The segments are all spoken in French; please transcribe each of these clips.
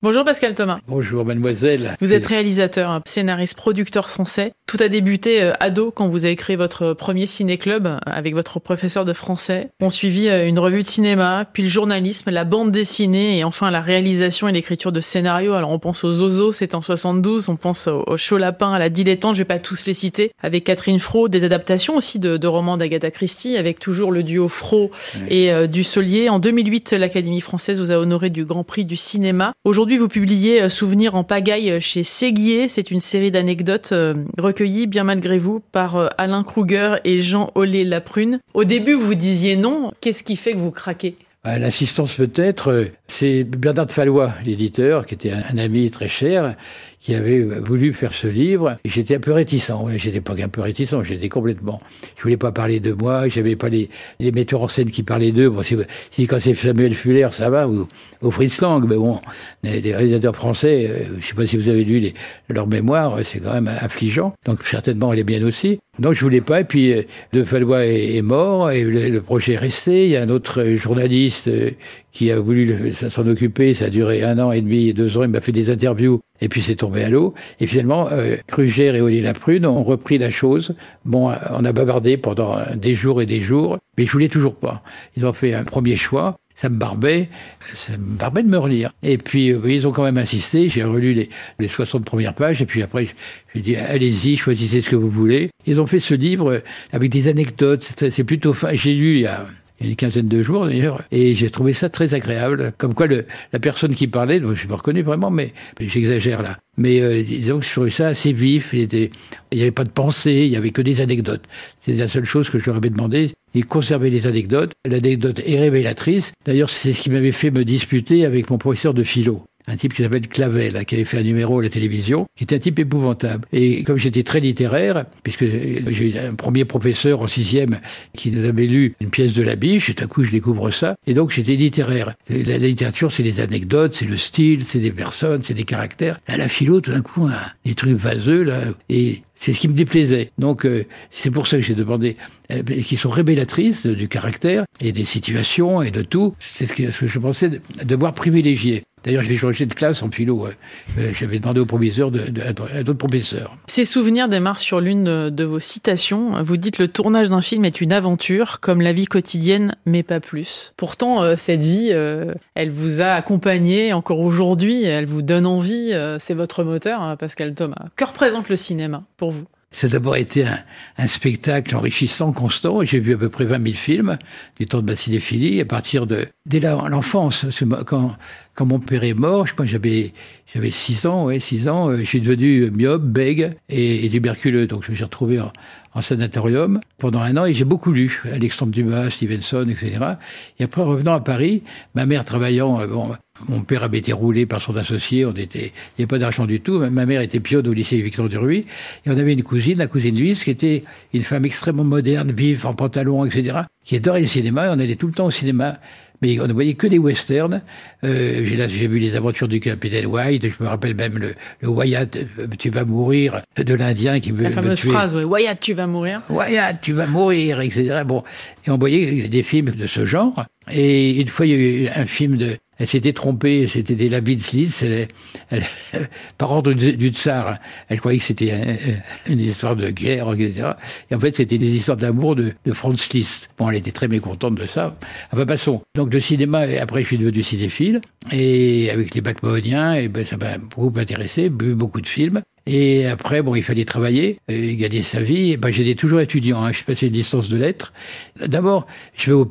Bonjour Pascal Thomas. Bonjour mademoiselle. Vous êtes réalisateur, scénariste, producteur français. Tout a débuté euh, ado quand vous avez créé votre premier ciné-club euh, avec votre professeur de français. On suivit euh, une revue de cinéma, puis le journalisme, la bande dessinée et enfin la réalisation et l'écriture de scénarios. Alors on pense aux Zozo, c'est en 72, on pense au Chaud Lapin, à la Dilettante, je vais pas tous les citer, avec Catherine Fro, des adaptations aussi de, romans d'Agatha Christie, avec toujours le duo Fro et du Solier. En 2008, l'Académie française vous a honoré du Grand Prix du cinéma. Aujourd'hui, Aujourd'hui, vous publiez euh, Souvenirs en pagaille euh, chez Séguier. C'est une série d'anecdotes euh, recueillies, bien malgré vous, par Alain Kruger et Jean Olé Laprune. Au début, vous disiez non. Qu'est-ce qui fait que vous craquez? Bah, L'assistance peut-être, c'est Bernard Fallois, l'éditeur, qui était un ami très cher, qui avait voulu faire ce livre. J'étais un peu réticent. J'étais pas un peu réticent, j'étais complètement. Je voulais pas parler de moi. J'avais pas les, les metteurs en scène qui parlaient d'eux. Bon, si, quand c'est Samuel Fuller, ça va, ou, ou Fritz Lang. Mais bon, les, réalisateurs français, euh, je sais pas si vous avez lu les, leur mémoire, c'est quand même affligeant. Donc certainement, elle est bien aussi. Donc je voulais pas. Et puis euh, De Fallois est, mort et le, projet est resté. Il y a un autre journaliste euh, qui a voulu s'en occuper. Ça a duré un an et demi, deux ans. Il m'a fait des interviews et puis c'est tombé à l'eau. Et finalement, euh, Kruger et Oli Laprune ont repris la chose. Bon, on a bavardé pendant des jours et des jours, mais je voulais toujours pas. Ils ont fait un premier choix. Ça me barbait, ça me barbait de me relire. Et puis, euh, ils ont quand même insisté. J'ai relu les, les 60 premières pages. Et puis après, j'ai dit, allez-y, choisissez ce que vous voulez. Ils ont fait ce livre avec des anecdotes. C'est plutôt fin. J'ai lu il y a il y a une quinzaine de jours d'ailleurs, et j'ai trouvé ça très agréable. Comme quoi le, la personne qui parlait, je ne suis pas reconnu vraiment, mais, j'exagère là. Mais euh, disons que je trouvais ça assez vif. Il n'y avait pas de pensée, il n'y avait que des anecdotes. C'est la seule chose que je leur avais demandé. Ils conservaient les anecdotes. L'anecdote est révélatrice. D'ailleurs, c'est ce qui m'avait fait me disputer avec mon professeur de philo un type qui s'appelle Clavel, qui avait fait un numéro à la télévision, qui était un type épouvantable. Et comme j'étais très littéraire, puisque j'ai eu un premier professeur en sixième qui nous avait lu une pièce de la biche, et tout à coup je découvre ça, et donc j'étais littéraire. La, littérature, c'est des anecdotes, c'est le style, c'est des personnes, c'est des caractères. À la philo, tout d'un coup, on des trucs vaseux, là, et c'est ce qui me déplaisait. Donc euh, c'est pour ça que j'ai demandé, euh, qui sont révélatrices du caractère et des situations et de tout. C'est ce que, je pensais devoir privilégier. D'ailleurs, je vais changer de classe en philo. Euh, j'avais demandé au de, à d'autres professeurs. Ces souvenirs démarrent sur l'une de vos citations. Vous dites le tournage d'un film est une aventure, comme la vie quotidienne, mais pas plus. Pourtant, euh, cette vie, euh, elle vous a accompagné encore aujourd'hui. Elle vous donne envie. c'est votre moteur, hein, Pascal Thomas. Que représente le cinéma pour vous? Ça a d'abord été un, spectacle enrichissant, constant. J'ai vu à peu près 20 000 films du temps de ma cinéphilie à partir de dès l'enfance. Quand, mon père est mort, quand j'avais j'avais 6 ans, ouais, 6 ans, euh, je suis devenu myope, bègue et, et, tuberculeux. Donc je me suis retrouvé en, en sanatorium pendant un an et j'ai beaucoup lu Alexandre Dumas, Stevenson, etc. Et après revenant à Paris, ma mère travaillant, euh, bon, mon père avait été roulé par son associé, on était, il n'y avait pas d'argent du tout. Ma mère était pionne au lycée Victor Duruy. Et on avait une cousine, la cousine Louise, qui était une femme extrêmement moderne, vive, en pantalon, etc., qui adorait le cinéma. Et on allait tout le temps au cinéma mais on ne voyait que des westerns. Euh, j'ai vu les aventures du capitaine White, je me rappelle même le, le Wyatt, euh, tu vas mourir, de l'Indien qui veut La fameuse phrase, oui, Wyatt, tu vas mourir. Wyatt, tu vas mourir, etc. Bon, et on voyait des films de ce genre. Et une fois, il y a eu un film de elle s'était trompée, c'était des Labitz elle, elle, par ordre du, tsar, elle croyait que c'était une histoire de guerre, etc. Et en fait, c'était des histoires d'amour de, de, Franz Liszt. Bon, elle était très mécontente de ça. Enfin, passons. Donc, le cinéma, après, je suis devenu cinéphile, et avec les Bacmahoniens, et ben, ça m'a beaucoup intéressé, vu beaucoup de films. Et après, bon, il fallait travailler, et gagner sa vie. Ben, j'étais toujours étudiant. Hein. Je passé une licence de lettres. D'abord, je vais au,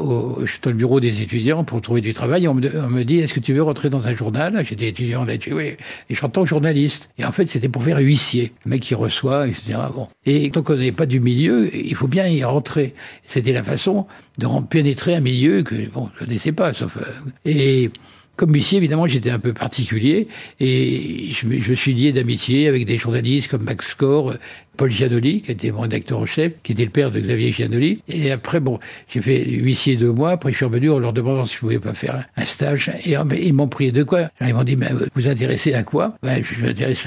au, je suis le bureau des étudiants pour trouver du travail. On me, on me dit, est-ce que tu veux rentrer dans un journal? J'étais étudiant là-dessus, oui. Et j'entends journaliste. Et en fait, c'était pour faire huissier. Le mec qui reçoit, etc. Bon. Et tant qu'on n'est pas du milieu, il faut bien y rentrer. C'était la façon de pénétrer un milieu que bon, je connaissais pas, sauf. Euh, et comme huissier, évidemment, j'étais un peu particulier et je me, suis lié d'amitié avec des journalistes comme Max Score, Paul Giannoli, qui était mon rédacteur en chef, qui était le père de Xavier Giannoli. Et après, bon, j'ai fait huissier deux mois. Après, je suis revenu en leur demandant si je pouvais pas faire un stage. Et ils m'ont prié de quoi? Alors, Ils m'ont dit, vous vous intéressez à quoi? Ben, Je m'intéresse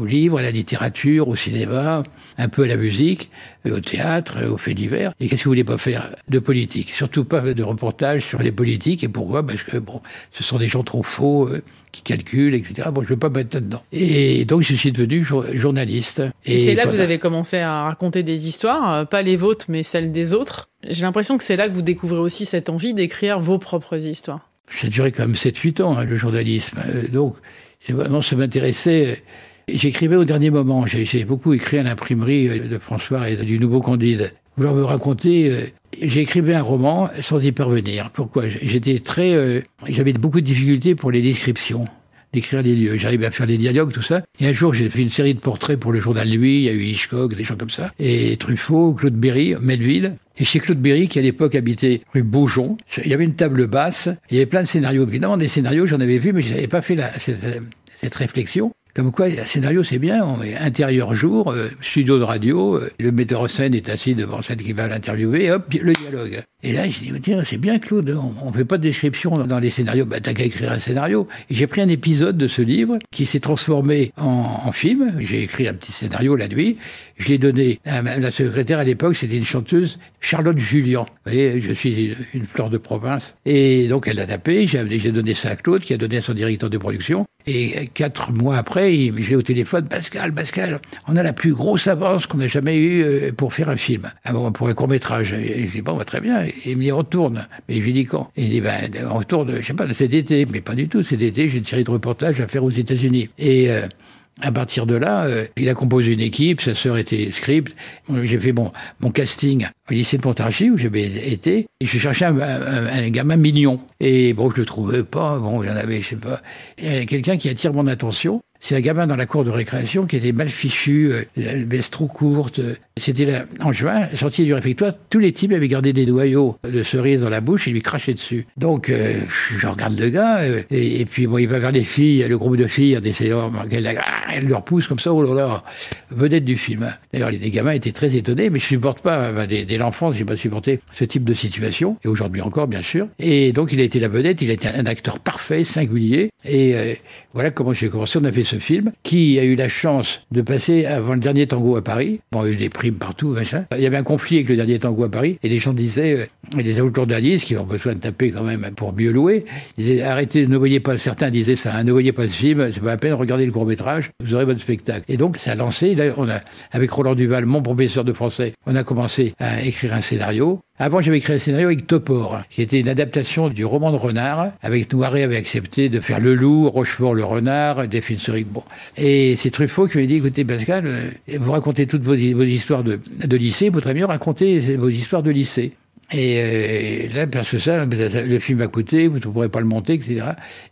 aux livres, à la littérature, au cinéma, un peu à la musique, euh, au théâtre, aux faits divers. Et qu'est-ce que vous voulez pas faire De politique? Surtout pas de reportage sur les politiques. Et pourquoi? Parce que, bon, ce sont des gens trop faux, euh, qui calcule, etc. Bon, je ne veux pas me mettre là-dedans. Et donc, je suis devenu journaliste. Et, c'est là que vous avez commencé à raconter des histoires, euh, pas les vôtres, mais celles des autres. J'ai l'impression que c'est là que vous découvrez aussi cette envie d'écrire vos propres histoires. Ça a duré quand même 7-8 ans, hein, le journalisme. Euh, donc, c'est vraiment, ça m'intéressait. J'écrivais au dernier moment. J'ai beaucoup écrit à l'imprimerie de François et du Nouveau Candide. Vouloir me raconter, euh, j'écrivais un roman sans y parvenir. Pourquoi? J'étais très, euh, j'avais beaucoup de difficultés pour les descriptions d'écrire des lieux. J'arrivais à faire des dialogues, tout ça. Et un jour, j'ai fait une série de portraits pour le journal Lui. Il y a eu Hitchcock, des gens comme ça. Et Truffaut, Claude Berry, Melville. Et chez Claude Berry, qui à l'époque habitait rue Beaujon, il y avait une table basse. Il y avait plein de scénarios. Évidemment, des scénarios, j'en avais vu, mais je n'avais pas fait cette réflexion. Comme quoi, scénario, c'est bien, on intérieur jour, euh, studio de radio, euh, le metteur en scène est assis devant celle qui va l'interviewer, hop, le dialogue. Et là, je dis, tiens, c'est bien, Claude, on, ne fait pas de description dans les scénarios, bah t'as qu'à écrire un scénario. J'ai pris un épisode de ce livre qui s'est transformé en, film. J'ai écrit un petit scénario la nuit. Je l'ai donné à la secrétaire à l'époque, c'était une chanteuse, Charlotte Julien. Vous voyez, je suis une fleur de province. Et donc, elle l'a tapé, j'ai donné ça à Claude, qui a donné à son directeur de production. Et quatre mois après, j'ai au téléphone, Pascal, Pascal, on a la plus grosse avance qu'on ait jamais eue euh, pour faire un film, pour un court métrage. Et je dis, bon, bah, très bien. Il me dit, retourne. Mais je lui dis quand? Il dit, ben, on retourne, je sais pas, cet été. Mais pas du tout, cet été, j'ai une série de reportages à faire aux États-Unis. Et euh, à partir de là, euh, il a composé une équipe, sa sœur était script. J'ai fait mon, mon casting au lycée de Pontarchy où j'avais été. Et je cherchais un, un, gamin mignon. Et bon, je le trouvais pas. Bon, il y en avait, je sais pas. A quelqu'un qui attire mon attention. C'est un gamin dans la cour de récréation qui était mal fichu, euh, veste trop courte. C'était là, en juin, sorti du réfectoire, tous les types avaient gardé des noyaux de cerises dans la bouche et lui crachaient dessus. Donc, euh, je regarde le gars, euh, et, puis bon, il va vers les filles, le groupe de filles, en qu'elle elle leur pousse comme ça, oh là là, vedette du film. D'ailleurs, les gamins étaient très étonnés, mais je supporte pas, bah, dès, dès l'enfance, j'ai pas supporté ce type de situation, et aujourd'hui encore, bien sûr. Et donc, il a été la vedette, il a été un acteur parfait, singulier, et euh, voilà comment j'ai commencé. On a fait ce film qui a eu la chance de passer avant le dernier tango à Paris. Bon, il y a eu des primes partout, machin. Il y avait un conflit avec le dernier tango à Paris et les gens disaient, euh, les journalistes qui ont besoin de taper quand même pour mieux louer, disaient arrêtez, ne voyez pas, certains disaient ça, hein, ne voyez pas ce film, c'est pas la peine, regardez le court métrage, vous aurez votre spectacle. Et donc ça a lancé, on a, avec Roland Duval, mon professeur de français, on a commencé à écrire un scénario. Avant, j'avais écrit un scénario avec Topor, qui était une adaptation du roman de Renard, avec Noiret avait accepté de faire Le Loup, Rochefort le Renard, Delphine Suric. Bon. Et c'est Truffaut qui m'a dit, écoutez Pascal, euh, vous racontez toutes vos, histoires de, lycée, vous très mieux raconter vos histoires de lycée. Et euh, là, parce que ça, le film a coûté, vous ne pourrez pas le monter, etc.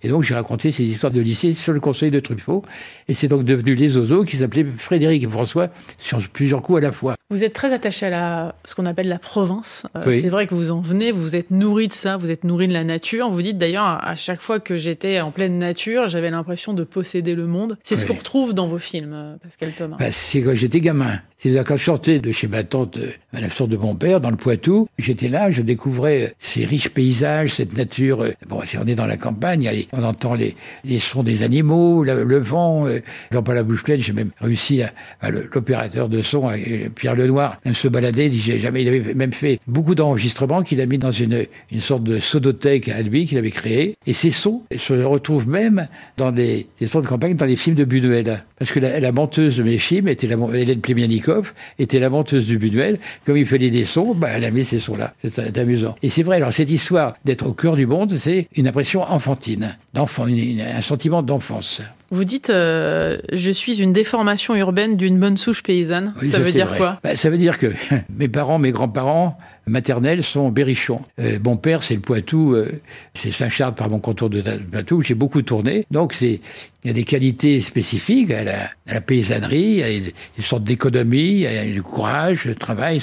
Et donc, j'ai raconté ces histoires de lycée sur le conseil de Truffaut. Et c'est donc devenu Les Oiseaux, qui s'appelait Frédéric et François, sur plusieurs coups à la fois. Vous êtes très attaché à la, ce qu'on appelle la Provence. Euh, c'est vrai que vous en venez, vous êtes nourri de ça, vous êtes nourri de la nature. Vous dites d'ailleurs, à chaque fois que j'étais en pleine nature, j'avais l'impression de posséder le monde. C'est ce qu'on retrouve dans vos films, euh, Pascal Thomas. Bah, c'est quand j'étais gamin. C'est quand je sortais de chez ma tante, à la sorte de mon père, dans le Poitou, j'étais là, je découvrais ces riches paysages, cette nature. Euh, bon, si on est dans la campagne, on entend les, les sons des animaux, le, vent. J'en pas la bouche pleine, j'ai même réussi à, l'opérateur de son, Pierre Lenoir, même se balader, il, jamais, il avait même fait beaucoup d'enregistrements qu'il a mis dans une, une sorte de sodothèque à lui qu'il avait créé. Et ces sons se retrouvent même dans des, sons de campagne, dans les films de Buñuel. Parce que la, monteuse de mes films, était la, Hélène Plemianikov, était la monteuse du Buñuel. Comme il fallait des sons, bah, elle a mis ces sons-là. C'est amusant. Et c'est vrai, alors cette histoire d'être au cœur du monde, c'est une impression enfantine, d'enfant, un sentiment d'enfance. Vous dites, euh, je suis une déformation urbaine d'une bonne souche paysanne. ça, veut dire quoi? Bah, Ça veut dire que mes parents, mes grands-parents maternels sont berrichons. Euh, mon père, c'est le Poitou, euh, c'est Saint-Charles par mon contour de Poitou. J'ai beaucoup tourné. Donc, il y a des qualités spécifiques à la, à la paysannerie, il y a une, sorte d'économie, du courage, le travail.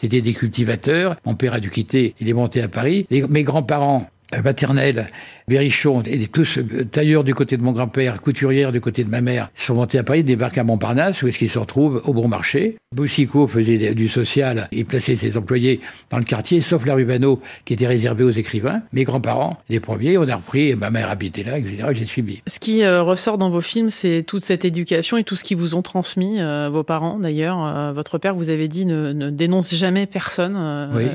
C'était des cultivateurs. Mon père a dû quitter, il est monté à Paris. mes grands-parents maternelle, Berrichon, et tous euh, tailleurs du côté de mon grand-père, couturières du côté de ma mère, sont montés à Paris, débarquent à Montparnasse, où est-ce qu'ils se retrouvent Au bon marché. Boussicot faisait du social, il plaçait ses employés dans le quartier, sauf la rue Vanneau, qui était réservée aux écrivains. Mes grands-parents, les premiers, on a repris, ma mère habitait là, etc. J'ai suivi. Ce qui euh, ressort dans vos films, c'est toute cette éducation et tout ce qui vous ont transmis, euh, vos parents d'ailleurs. votre père, vous avez dit, ne, dénonce jamais personne.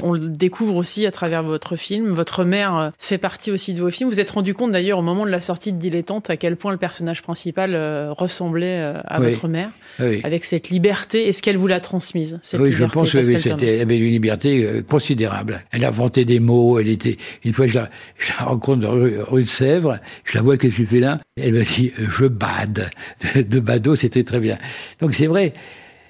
On le découvre aussi à travers votre film. Votre mère fait partie aussi de vos films. Vous êtes rendu compte d'ailleurs au moment de la sortie de Dilettante à quel point le personnage principal euh, ressemblait euh, à votre mère, avec cette liberté. Est-ce qu'elle vous l'a transmise cette Oui, je pense qu'elle avait une liberté euh, considérable. Elle inventait des mots. Elle était une fois je la, je la rencontre rue, rue, de Sèvres, je la vois que je fais là? Elle me dit je bade de badaud, c'était très bien. Donc c'est vrai.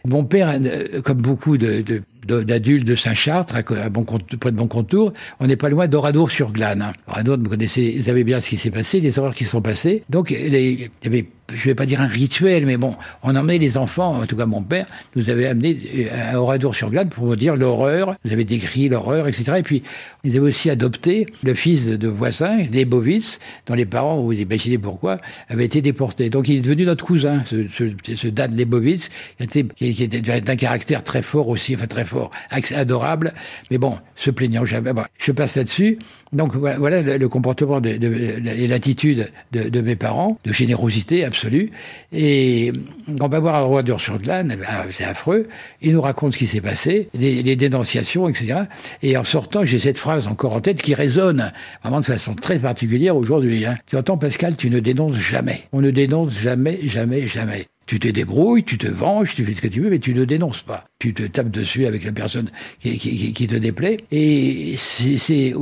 Mon père, comme beaucoup de, de d'adultes de Saint-Chartres, à, bon, près de Boncontour, on n'est pas loin d'Oradour-sur-Glane. Oradour, vous connaissez, vous savez bien ce qui s'est passé, les horreurs qui sont passées. Donc, il y avait je vais pas dire un rituel, mais bon, on emmenait les enfants, en tout cas mon père, nous avait amené à Oradour-sur-Glane pour dire l'horreur, vous avez décrit l'horreur, etc. Et puis, ils avaient aussi adopté le fils de, voisins, les Bovitz, dont les parents, vous imaginez pourquoi, avaient été déportés. Donc il est devenu notre cousin, ce Dan Lebovitz, qui était, qui était d'un caractère très fort aussi, enfin très fort, adorable, mais bon, se plaignant jamais. Bon, je passe là-dessus. Donc voilà le, comportement de, et l'attitude de, mes parents, de générosité absolue. Et on va voir un roi sur glane c'est affreux. Il nous raconte ce qui s'est passé, les, dénonciations, etc. Et en sortant, j'ai cette phrase encore en tête qui résonne vraiment de façon très particulière aujourd'hui. Hein. Tu entends Pascal, tu ne dénonces jamais. On ne dénonce jamais, jamais, jamais. Tu te débrouilles, tu te venges, tu fais ce que tu veux, mais tu ne dénonces pas. Tu te tapes dessus avec la personne qui, qui, qui te déplaît. Et c'est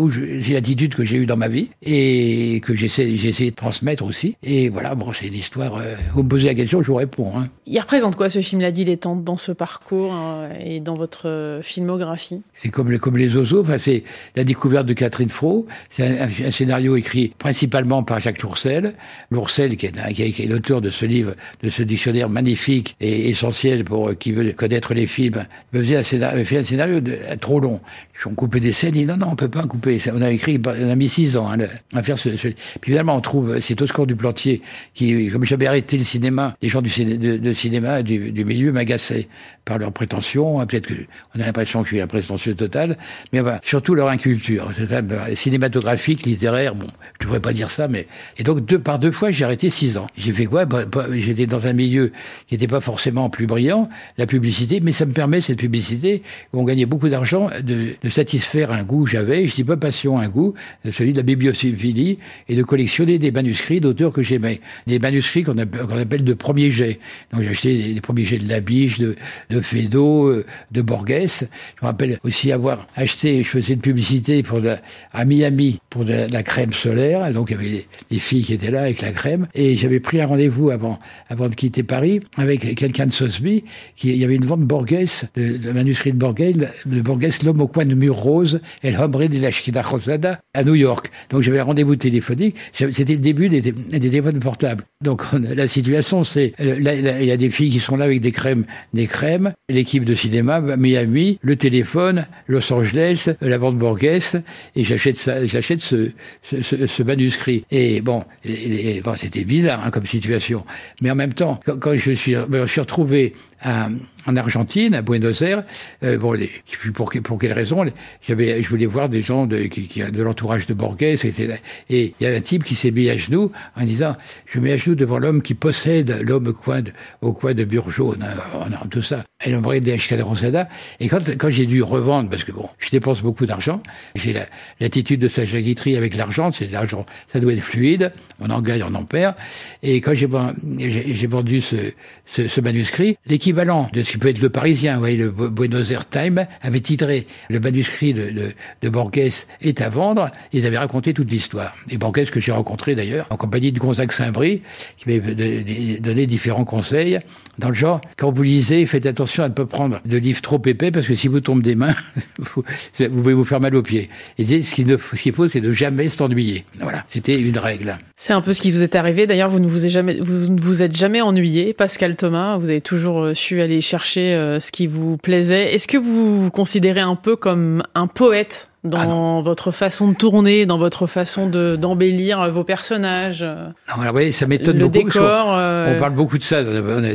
l'attitude que j'ai eue dans ma vie et que j'essaie essayé de transmettre aussi. Et voilà, bon, c'est l'histoire. Euh, vous me posez la question, je vous réponds. Hein. Il représente quoi ce film La dilettante dans ce parcours euh, et dans votre euh, filmographie? C'est comme, comme les oiseaux. Enfin, c'est la découverte de Catherine Fro. C'est un, scénario écrit principalement par Jacques Tourcelle. Lourcel, qui est, qui est l'auteur de ce livre, de ce dictionnaire magnifique et essentiel pour euh, qui veut connaître les films, me faisait un scénario, un scénario de, trop long. On coupait des scènes, il dit non, non, on peut pas couper. On a écrit, on a mis six ans hein, à faire ce, Puis finalement, on trouve, c'est Oscar du Plantier, qui, comme j'avais arrêté le cinéma, les gens du de, cinéma du, milieu m'agaçaient par leurs prétentions. Hein, peut-être qu'on a l'impression que je suis un prétentieux total, mais surtout leur inculture. Cinématographique, littéraire, bon, je devrais pas dire ça, mais. Et donc, deux, par deux fois, j'ai arrêté six ans. J'ai fait quoi? Bah, bah, J'étais dans un milieu qui n'était pas forcément plus brillant, la publicité, mais ça me permet, cette publicité, où on gagnait beaucoup d'argent, de, satisfaire un goût j'avais, je dis pas passion, un goût, celui de la bibliophilie, et de collectionner des manuscrits d'auteurs que j'aimais. Des manuscrits qu'on appelle, de premier jet. Donc j'ai acheté des, premiers jets de Labiche, de, de Fédot, euh, de Borges. Je me rappelle aussi avoir acheté, je faisais une publicité pour à Miami pour de la, crème solaire, donc il y avait des, filles qui étaient là avec la crème, et j'avais pris un rendez-vous avant, avant de quitter Paris avec quelqu'un de Sosby, il y avait une vente Borges, de, manuscrit de Borges, de Borges, L'homme au coin de mur rose, El hombre de la Rosada, à New York. Donc j'avais un rendez-vous téléphonique, c'était le début des, des, téléphones portables. Donc la situation, c'est, il y a des filles qui sont là avec des crèmes, des crèmes, l'équipe de cinéma, Miami, le téléphone, Los Angeles, la vente Borges, et j'achète ça, j'achète ce, ce, manuscrit. Et bon, bon c'était bizarre hein, comme situation. Mais en même temps, quand, je, suis, je suis retrouvé en Argentine, à Buenos Aires. Euh, bon, les, pour, pour quelle raison J'avais, je voulais voir des gens de, l'entourage de Borges. Et il y a un type qui s'est mis à genoux en disant Je mets à genoux devant l'homme qui possède l'homme au coin de, Burjaune, hein, tout ça. Et l'homme des Rosada. Et quand, quand j'ai dû revendre, parce que bon, je dépense beaucoup d'argent, j'ai l'attitude de sa jaguiterie avec l'argent, c'est l'argent, ça doit être fluide, on en gagne, on en perd. Et quand j'ai vendu ce, ce, ce manuscrit, l'équipe l'équivalent de ce qui peut être le Parisien, vous le Buenos Aires Times avait titré le manuscrit de, de, de Borges est à vendre. Ils avaient raconté toute l'histoire. Et Borges que j'ai rencontré d'ailleurs en compagnie de Gonzague Saint-Brie, qui m'avait donné différents conseils dans le genre, quand vous lisez, faites attention à ne pas prendre de livres trop épais parce que si vous tombez des mains, vous, pouvez vous faire mal aux pieds. Et ce qu'il faut, c'est de jamais s'ennuyer. Voilà, c'était une règle. C'est un peu ce qui vous est arrivé. D'ailleurs, vous ne vous, êtes jamais, vous vous êtes jamais ennuyé, Pascal Thomas. Vous avez toujours euh, su aller chercher euh, ce qui vous plaisait. Est-ce que vous vous considérez un peu comme un poète? Dans ah votre façon de tourner, dans votre façon de d'embellir vos personnages. Non, alors, oui, ça m'étonne beaucoup. Décor, euh, On parle beaucoup de ça.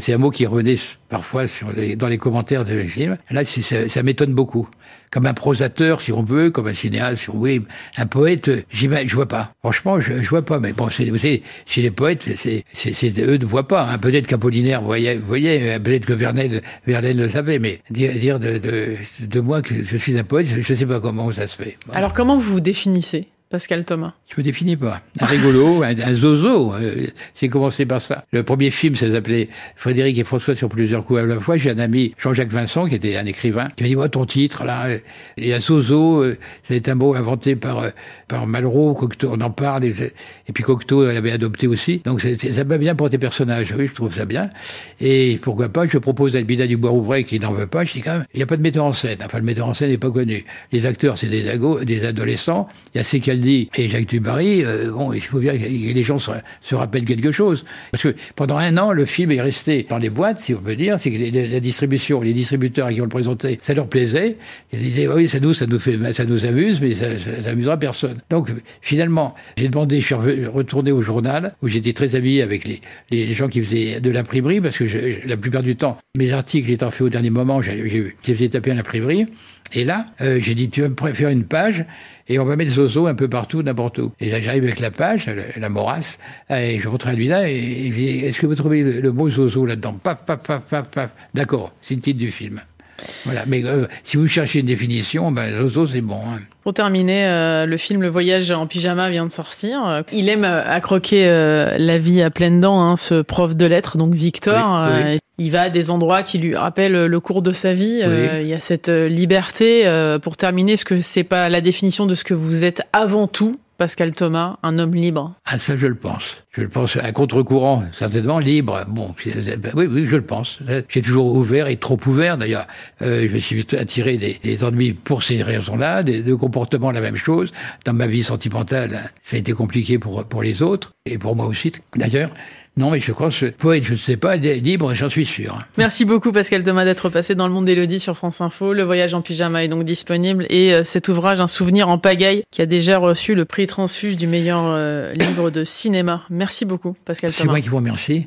C'est un mot qui revenait parfois sur les, dans les commentaires de films. Là, ça, ça m'étonne beaucoup comme un prosateur, si on veut, comme un cinéaste, si on veut, un poète, je vois pas. Franchement, je, je vois pas. Mais bon, c'est, vous savez, chez les poètes, c'est, c'est, eux ne voient pas. Hein. Peut-être qu'Apollinaire voyait, voyait peut-être que Vernel, Vernel le savait, mais dire, dire de, de, de, moi que je suis un poète, je ne sais pas comment ça se fait. Alors, comment vous vous définissez? Pascal Thomas Je me définis pas. Un rigolo, un, zozo. Euh, j'ai commencé par ça. Le premier film, ça s'appelait Frédéric et François sur plusieurs coups à la fois. J'ai un ami, Jean-Jacques Vincent, qui était un écrivain, qui m'a dit, moi, ton titre, là, il y a zozo, c'est un mot inventé par, par Malraux, Cocteau, on en parle, et, puis Cocteau l'avait adopté aussi. Donc ça va bien pour tes personnages. Oui, je trouve ça bien. Et pourquoi pas, je propose à Albida Dubois-Rouvray qui n'en veut pas, je dis quand même, il n'y a pas de metteur en scène. Enfin, le metteur en scène n'est pas connu. Les acteurs, c'est des, des adolescents. Il y a Et Jacques Dubarry. Euh, bon, il faut bien que les gens se, rappellent quelque chose. Parce que pendant un an, le film est resté dans les boîtes, si on peut dire. C'est que la distribution, les distributeurs qui ont le présenté, ça leur plaisait. Ils disaient, oui, ça nous, ça nous fait, ça nous amuse, mais ça, ça, amusera personne. Donc, finalement, j'ai demandé, je suis retourné au journal, où j'étais très ami avec les, les, gens qui faisaient de l'imprimerie, parce que je, la plupart du temps, mes articles étant faits au dernier moment, j'ai faisais taper à l'imprimerie. Et là, euh, j'ai dit, tu vas me préférer une page et on va mettre Zozo un peu partout, n'importe où. Et là, j'arrive avec la page, la, la morasse, et je retraduis là, et, et dis, est-ce que vous trouvez le, mot Zozo là-dedans? Paf, paf, paf, paf, paf. D'accord, c'est le titre du film. Voilà, mais euh, si vous cherchez une définition, ben, Zozo, c'est bon. Hein. Pour terminer, euh, le film Le Voyage en pyjama vient de sortir. Il aime à croquer la vie à pleines dents, hein, ce prof de lettres, donc Victor. Oui, il va à des endroits qui lui rappellent le cours de sa vie. Euh, il y a cette euh, liberté. Euh, pour terminer, est-ce que c'est pas la définition de ce que vous êtes avant tout Pascal Thomas, un homme libre Ah ça je le pense. Je le pense à contre-courant, certainement libre. Bon, oui, oui, je le pense. J'ai toujours ouvert et trop ouvert d'ailleurs. je me suis attiré des, des ennuis pour ces raisons-là, des, de comportements la même chose. Dans ma vie sentimentale, ça a été compliqué pour, pour les autres et pour moi aussi d'ailleurs. Non, mais je crois que poète, je ne sais pas, libre, j'en suis sûr. Merci beaucoup Pascal Thomas d'être passé dans le monde d'Élodie sur France Info. Le voyage en pyjama est donc disponible et euh, cet ouvrage, Un souvenir en pagaille, qui a déjà reçu le prix Transfuge du meilleur euh, livre de cinéma. Merci beaucoup Pascal Thomas. C'est moi qui vous remercie.